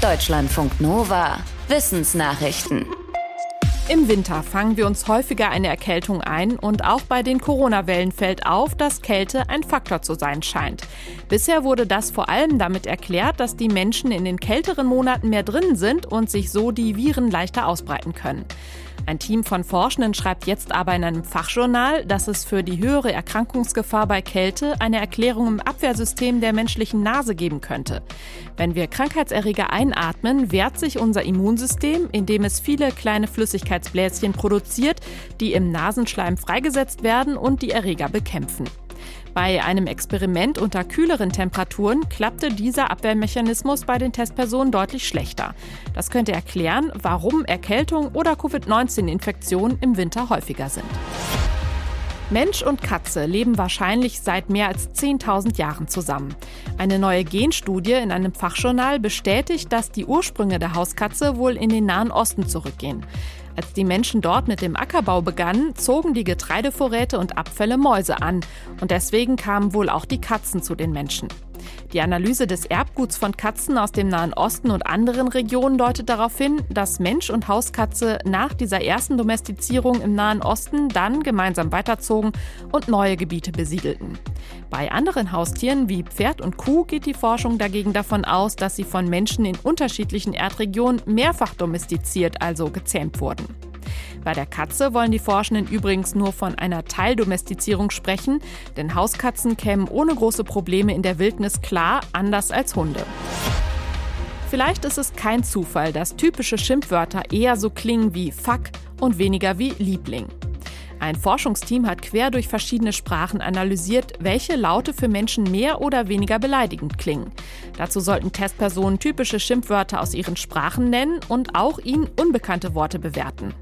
Deutschlandfunk Nova. Wissensnachrichten. Im Winter fangen wir uns häufiger eine Erkältung ein und auch bei den Corona-Wellen fällt auf, dass Kälte ein Faktor zu sein scheint. Bisher wurde das vor allem damit erklärt, dass die Menschen in den kälteren Monaten mehr drin sind und sich so die Viren leichter ausbreiten können. Ein Team von Forschenden schreibt jetzt aber in einem Fachjournal, dass es für die höhere Erkrankungsgefahr bei Kälte eine Erklärung im Abwehrsystem der menschlichen Nase geben könnte. Wenn wir Krankheitserreger einatmen, wehrt sich unser Immunsystem, indem es viele kleine Flüssigkeitsbläschen produziert, die im Nasenschleim freigesetzt werden und die Erreger bekämpfen. Bei einem Experiment unter kühleren Temperaturen klappte dieser Abwehrmechanismus bei den Testpersonen deutlich schlechter. Das könnte erklären, warum Erkältung oder Covid-19-Infektionen im Winter häufiger sind. Mensch und Katze leben wahrscheinlich seit mehr als 10.000 Jahren zusammen. Eine neue Genstudie in einem Fachjournal bestätigt, dass die Ursprünge der Hauskatze wohl in den Nahen Osten zurückgehen. Als die Menschen dort mit dem Ackerbau begannen, zogen die Getreidevorräte und Abfälle Mäuse an. Und deswegen kamen wohl auch die Katzen zu den Menschen. Die Analyse des Erbguts von Katzen aus dem Nahen Osten und anderen Regionen deutet darauf hin, dass Mensch und Hauskatze nach dieser ersten Domestizierung im Nahen Osten dann gemeinsam weiterzogen und neue Gebiete besiedelten. Bei anderen Haustieren wie Pferd und Kuh geht die Forschung dagegen davon aus, dass sie von Menschen in unterschiedlichen Erdregionen mehrfach domestiziert, also gezähmt wurden. Bei der Katze wollen die Forschenden übrigens nur von einer Teildomestizierung sprechen, denn Hauskatzen kämen ohne große Probleme in der Wildnis klar, anders als Hunde. Vielleicht ist es kein Zufall, dass typische Schimpfwörter eher so klingen wie Fuck und weniger wie Liebling. Ein Forschungsteam hat quer durch verschiedene Sprachen analysiert, welche Laute für Menschen mehr oder weniger beleidigend klingen. Dazu sollten Testpersonen typische Schimpfwörter aus ihren Sprachen nennen und auch ihnen unbekannte Worte bewerten.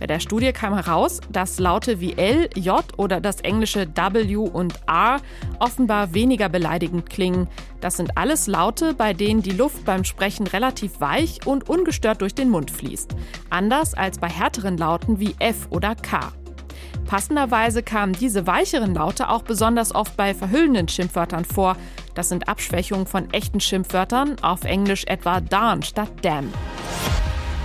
Bei der Studie kam heraus, dass Laute wie L, J oder das englische W und R offenbar weniger beleidigend klingen. Das sind alles Laute, bei denen die Luft beim Sprechen relativ weich und ungestört durch den Mund fließt. Anders als bei härteren Lauten wie F oder K. Passenderweise kamen diese weicheren Laute auch besonders oft bei verhüllenden Schimpfwörtern vor. Das sind Abschwächungen von echten Schimpfwörtern, auf Englisch etwa darn statt damn.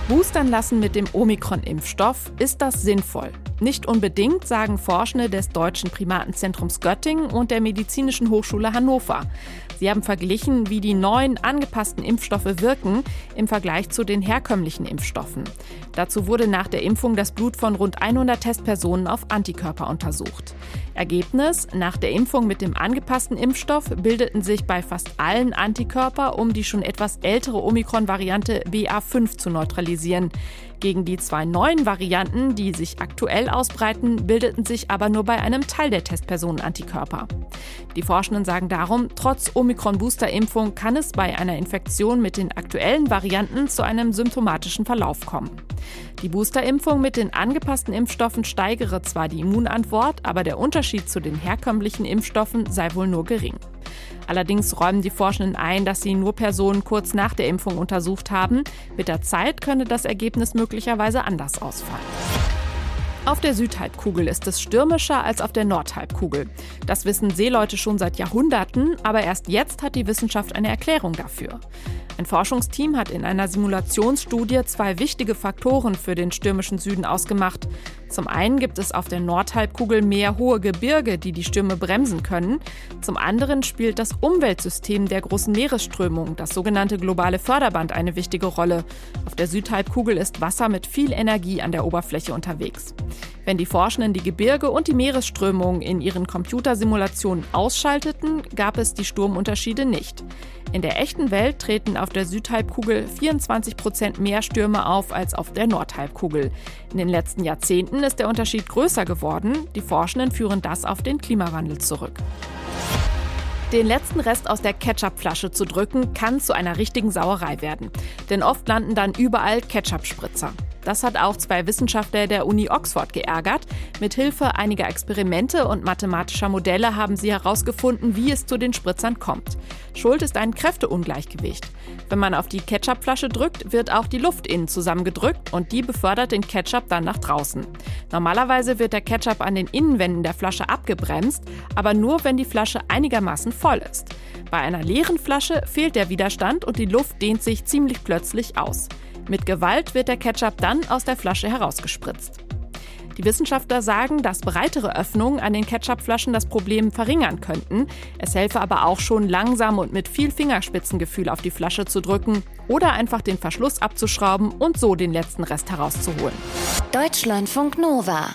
Boostern lassen mit dem Omikron-Impfstoff, ist das sinnvoll? Nicht unbedingt, sagen Forschende des Deutschen Primatenzentrums Göttingen und der Medizinischen Hochschule Hannover. Sie haben verglichen, wie die neuen angepassten Impfstoffe wirken im Vergleich zu den herkömmlichen Impfstoffen. Dazu wurde nach der Impfung das Blut von rund 100 Testpersonen auf Antikörper untersucht. Ergebnis: Nach der Impfung mit dem angepassten Impfstoff bildeten sich bei fast allen Antikörper, um die schon etwas ältere Omikron-Variante BA5 zu neutralisieren. Gegen die zwei neuen Varianten, die sich aktuell ausbreiten, bildeten sich aber nur bei einem Teil der Testpersonen Antikörper. Die Forschenden sagen darum, trotz Omikron-Booster-Impfung kann es bei einer Infektion mit den aktuellen Varianten zu einem symptomatischen Verlauf kommen. Die Boosterimpfung mit den angepassten Impfstoffen steigere zwar die Immunantwort, aber der Unterschied zu den herkömmlichen Impfstoffen sei wohl nur gering. Allerdings räumen die Forschenden ein, dass sie nur Personen kurz nach der Impfung untersucht haben. Mit der Zeit könne das Ergebnis möglicherweise anders ausfallen. Auf der Südhalbkugel ist es stürmischer als auf der Nordhalbkugel. Das wissen Seeleute schon seit Jahrhunderten, aber erst jetzt hat die Wissenschaft eine Erklärung dafür. Ein Forschungsteam hat in einer Simulationsstudie zwei wichtige Faktoren für den stürmischen Süden ausgemacht. Zum einen gibt es auf der Nordhalbkugel mehr hohe Gebirge, die die Stürme bremsen können. Zum anderen spielt das Umweltsystem der großen Meeresströmung, das sogenannte globale Förderband, eine wichtige Rolle. Auf der Südhalbkugel ist Wasser mit viel Energie an der Oberfläche unterwegs. Wenn die Forschenden die Gebirge und die Meeresströmung in ihren Computersimulationen ausschalteten, gab es die Sturmunterschiede nicht. In der echten Welt treten auf der Südhalbkugel 24 Prozent mehr Stürme auf als auf der Nordhalbkugel. In den letzten Jahrzehnten ist der Unterschied größer geworden. Die Forschenden führen das auf den Klimawandel zurück. Den letzten Rest aus der Ketchupflasche zu drücken, kann zu einer richtigen Sauerei werden. Denn oft landen dann überall Ketchup-Spritzer. Das hat auch zwei Wissenschaftler der Uni Oxford geärgert. Mithilfe einiger Experimente und mathematischer Modelle haben sie herausgefunden, wie es zu den Spritzern kommt. Schuld ist ein Kräfteungleichgewicht. Wenn man auf die Ketchupflasche drückt, wird auch die Luft innen zusammengedrückt und die befördert den Ketchup dann nach draußen. Normalerweise wird der Ketchup an den Innenwänden der Flasche abgebremst, aber nur wenn die Flasche einigermaßen voll ist. Bei einer leeren Flasche fehlt der Widerstand und die Luft dehnt sich ziemlich plötzlich aus. Mit Gewalt wird der Ketchup dann aus der Flasche herausgespritzt. Die Wissenschaftler sagen, dass breitere Öffnungen an den Ketchupflaschen das Problem verringern könnten. Es helfe aber auch schon langsam und mit viel Fingerspitzengefühl auf die Flasche zu drücken oder einfach den Verschluss abzuschrauben und so den letzten Rest herauszuholen. Deutschlandfunk Nova